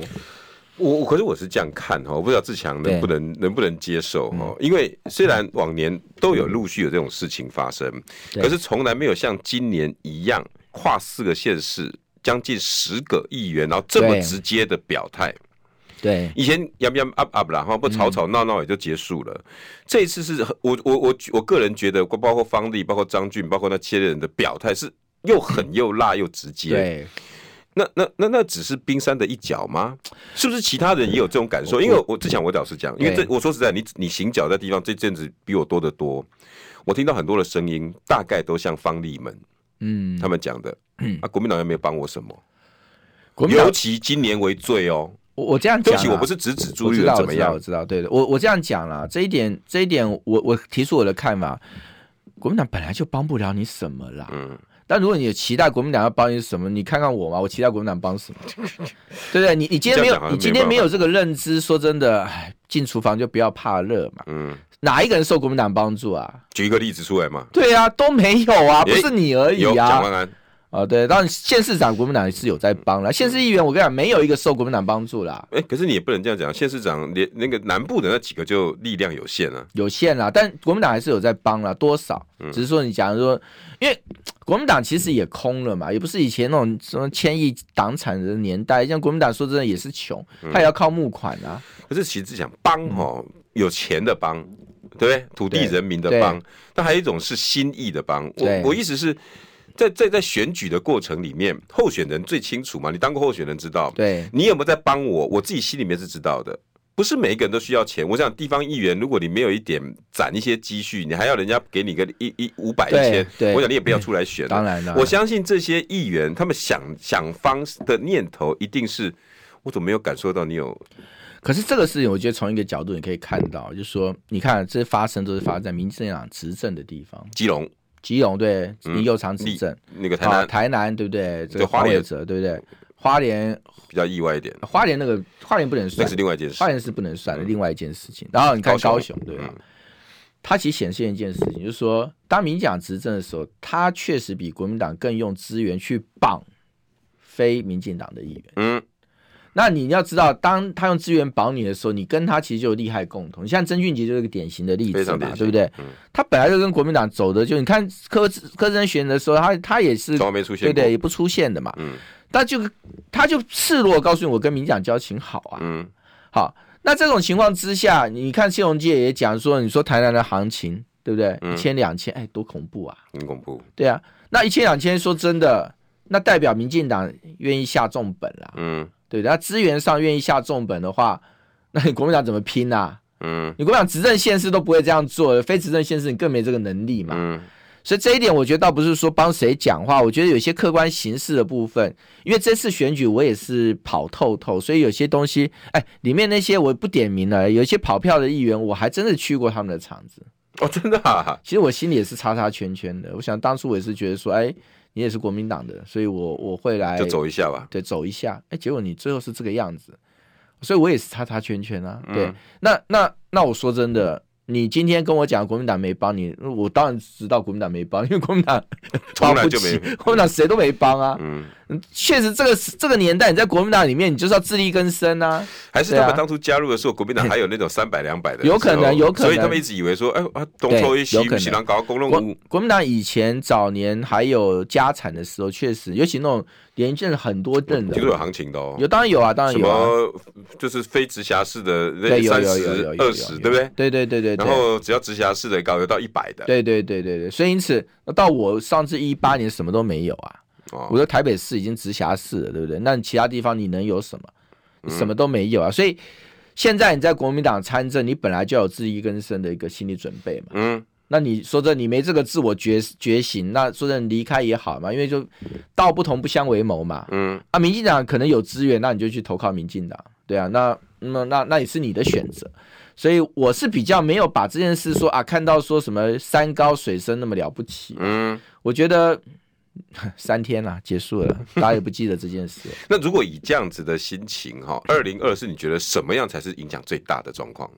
我可是我是这样看哈，我不知道自强能不能能不能接受哈，因为虽然往年都有陆续有这种事情发生，可是从来没有像今年一样跨四个县市将近十个议员，然后这么直接的表态。对，以前呀呀啊啊不啦哈不吵吵闹闹也就结束了，这一次是我我我我个人觉得，包括方丽、包括张俊、包括那些人的表态是又狠又辣又直接。对。那那那那只是冰山的一角吗？是不是其他人也有这种感受？因为我之前我老实讲，因为这我说实在，你你行脚在地方这阵子比我多得多，我听到很多的声音，大概都像方丽们，嗯，他们讲的，啊，国民党又没有帮我什么，尤其今年为最哦。我我这样讲，我不是只指朱立伦怎么样，我知道，对的，我我这样讲了，这一点这一点，我我提出我的看法，国民党本来就帮不了你什么啦，嗯。但如果你有期待国民党要帮你什么，你看看我嘛，我期待国民党帮什么？对不对？你你今天没有，你今天没有这个认知，说真的，哎，进厨房就不要怕热嘛。嗯，哪一个人受国民党帮助啊？举一个例子出来嘛。对啊，都没有啊，不是你而已啊。啊，对，当然县市长国民党是有在帮了，县市议员我跟你讲，没有一个受国民党帮助啦。哎，可是你也不能这样讲，县市长连那个南部的那几个就力量有限啊，有限啦。但国民党还是有在帮了，多少？只是说你假如说，因为国民党其实也空了嘛，也不是以前那种什么千亿党产的年代，像国民党说真的也是穷，他也要靠募款啊。可是其实讲帮哦，有钱的帮，对不对？土地人民的帮，但还有一种是心意的帮。我我意思是。在在在选举的过程里面，候选人最清楚嘛？你当过候选人，知道。对，你有没有在帮我？我自己心里面是知道的。不是每一个人都需要钱。我想地方议员，如果你没有一点攒一些积蓄，你还要人家给你个一一五百一千，我想你也不要出来选。当然了，我相信这些议员他们想想方的念头一定是，我怎么没有感受到你有？可是这个事情，我觉得从一个角度你可以看到，就是说，你看这些发生都是发生在民进党执政的地方，基隆。基隆对，林右昌执政，那个台南，台南对不对？这个花莲者对不对？花莲比较意外一点，花莲那个花莲不能算，那是另外一件事，花莲是不能算的另外一件事情。然后你看高雄对吧？它其实显现一件事情，就是说，当民进党执政的时候，他确实比国民党更用资源去绑非民进党的议员。嗯。那你要知道，当他用资源保你的时候，你跟他其实就有利害共同。你像曾俊杰就是一个典型的例子嘛，对不对？嗯、他本来就跟国民党走的，就你看柯柯志恩选的时候，他他也是，对不对？也不出现的嘛。嗯。但就他就赤裸告诉你，我跟民进党交情好啊。嗯。好，那这种情况之下，你看谢龙介也讲说，你说台南的行情，对不对？一千两千，哎，多恐怖啊！很恐怖。对啊，那一千两千，说真的，那代表民进党愿意下重本了。嗯。对，他资源上愿意下重本的话，那你国民党怎么拼啊？嗯，你国民党执政县市都不会这样做，非执政县市你更没这个能力嘛。嗯，所以这一点我觉得倒不是说帮谁讲话，我觉得有些客观形势的部分，因为这次选举我也是跑透透，所以有些东西，哎，里面那些我不点名了，有一些跑票的议员，我还真的去过他们的场子。哦，真的啊？其实我心里也是叉叉圈圈的。我想当初我也是觉得说，哎。你也是国民党的，所以我我会来就走一下吧，对，走一下。哎，结果你最后是这个样子，所以我也是叉叉圈圈啊。对，嗯、那那那我说真的。你今天跟我讲国民党没帮你，我当然知道国民党没帮，因为国民党从来就没，国民党谁都没帮啊。嗯，确实这个这个年代你在国民党里面，你就是要自力更生啊。还是他们当初加入的时候，国民党还有那种三百两百的，有可能，有可能。所以他们一直以为说，哎啊，东抽一西，西南搞公路。国民党以前早年还有家产的时候，确实，尤其那种。连任很多任的，听说有行情的哦。有，当然有啊，当然有啊。什么就是非直辖市的那三十二十，对不对？对对对对。然后只要直辖市的高，有到一百的。对对对对对。所以因此，到我上次一八年什么都没有啊。我说台北市已经直辖市了，对不对？那其他地方你能有什么？什么都没有啊。所以现在你在国民党参政，你本来就有自力更生的一个心理准备嘛。嗯。那你说这你没这个自我觉觉醒，那说这离开也好嘛，因为就道不同不相为谋嘛。嗯。啊，民进党可能有资源，那你就去投靠民进党，对啊。那那那那也是你的选择。所以我是比较没有把这件事说啊，看到说什么山高水深那么了不起。嗯。我觉得。三天了，结束了，大家也不记得这件事。那如果以这样子的心情哈，二零二四，你觉得什么样才是影响最大的状况？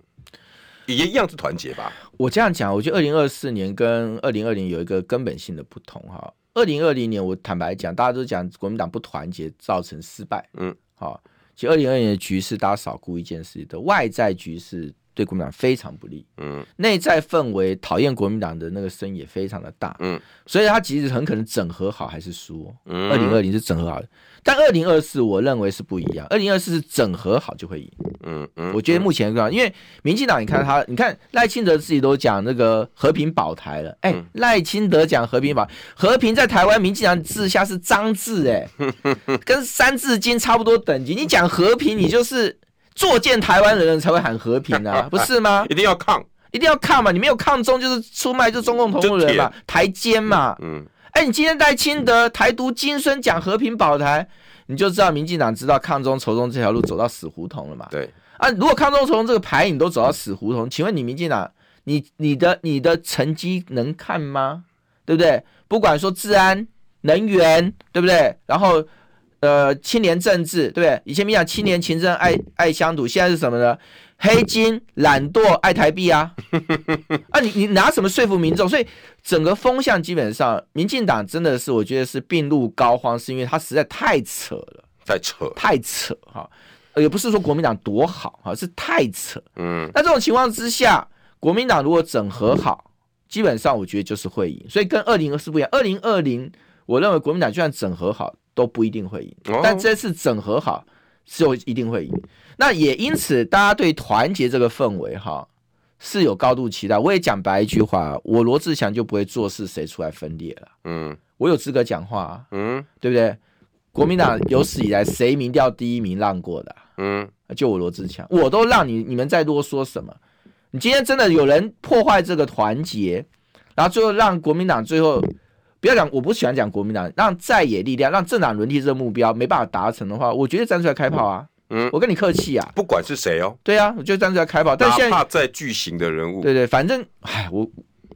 也一样是团结吧？我这样讲，我觉得二零二四年跟二零二零有一个根本性的不同哈。二零二零年，我坦白讲，大家都讲国民党不团结造成失败。嗯，好，其实二零二零年的局势，大家少顾一件事的外在局势。对国民党非常不利，嗯，内在氛围讨厌国民党的那个声音也非常的大，嗯，所以他其实很可能整合好还是输，嗯，二零二零是整合好的。但二零二四，我认为是不一样。二零二四是整合好就会赢。嗯嗯，我觉得目前这样，因为民进党，你看他，你看赖清德自己都讲那个和平保台了。哎，赖清德讲和平保，和平在台湾，民进党治下是脏字，哎，跟三字经差不多等级。你讲和平，你就是作践台湾的人才会喊和平啊，不是吗？一定要抗，一定要抗嘛！你没有抗中，就是出卖就中共同路人嘛，台奸嘛。嗯。哎，你今天带清德台独金孙讲和平保台，你就知道民进党知道抗中仇中这条路走到死胡同了嘛？对啊，如果抗中仇中这个牌你都走到死胡同，请问你民进党，你你的你的成绩能看吗？对不对？不管说治安、能源，对不对？然后呃，青年政治，对不对？以前民进党青年勤政爱爱乡土，现在是什么呢？黑金、懒惰、爱台币啊！啊你，你你拿什么说服民众？所以整个风向基本上，民进党真的是我觉得是病入膏肓，是因为他实在太扯了，太扯，太扯哈！也不是说国民党多好哈，是太扯。嗯，那这种情况之下，国民党如果整合好，基本上我觉得就是会赢。所以跟二零二四不一样，二零二零我认为国民党就算整合好都不一定会赢，哦、但这次整合好就一定会赢。那也因此，大家对团结这个氛围哈是有高度期待。我也讲白一句话，我罗志祥就不会做事谁出来分裂了。嗯，我有资格讲话。嗯，对不对？国民党有史以来谁民调第一名让过的？嗯，就我罗志强，我都让你你们再啰嗦什么？你今天真的有人破坏这个团结，然后最后让国民党最后不要讲，我不喜欢讲国民党，让在野力量让政党轮替这个目标没办法达成的话，我绝对站出来开炮啊！嗯，我跟你客气啊，不管是谁哦，对啊，我就站出来开炮，但现在哪怕再巨型的人物，对对，反正，哎，我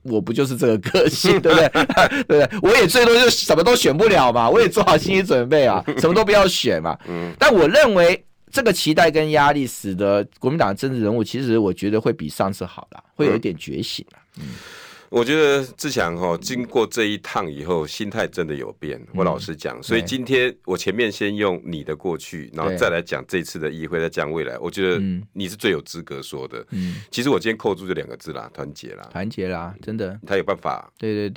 我不就是这个个性，对不对？对不对？我也最多就什么都选不了嘛，我也做好心理准备啊，什么都不要选嘛。嗯，但我认为这个期待跟压力，使得国民党的政治人物，其实我觉得会比上次好了，会有一点觉醒了。嗯。我觉得志强哈，经过这一趟以后，心态真的有变。我老实讲，所以今天我前面先用你的过去，然后再来讲这次的议会，再讲未来。我觉得你是最有资格说的。嗯，其实我今天扣住这两个字啦，团结啦，团结啦，真的，他有办法。对对。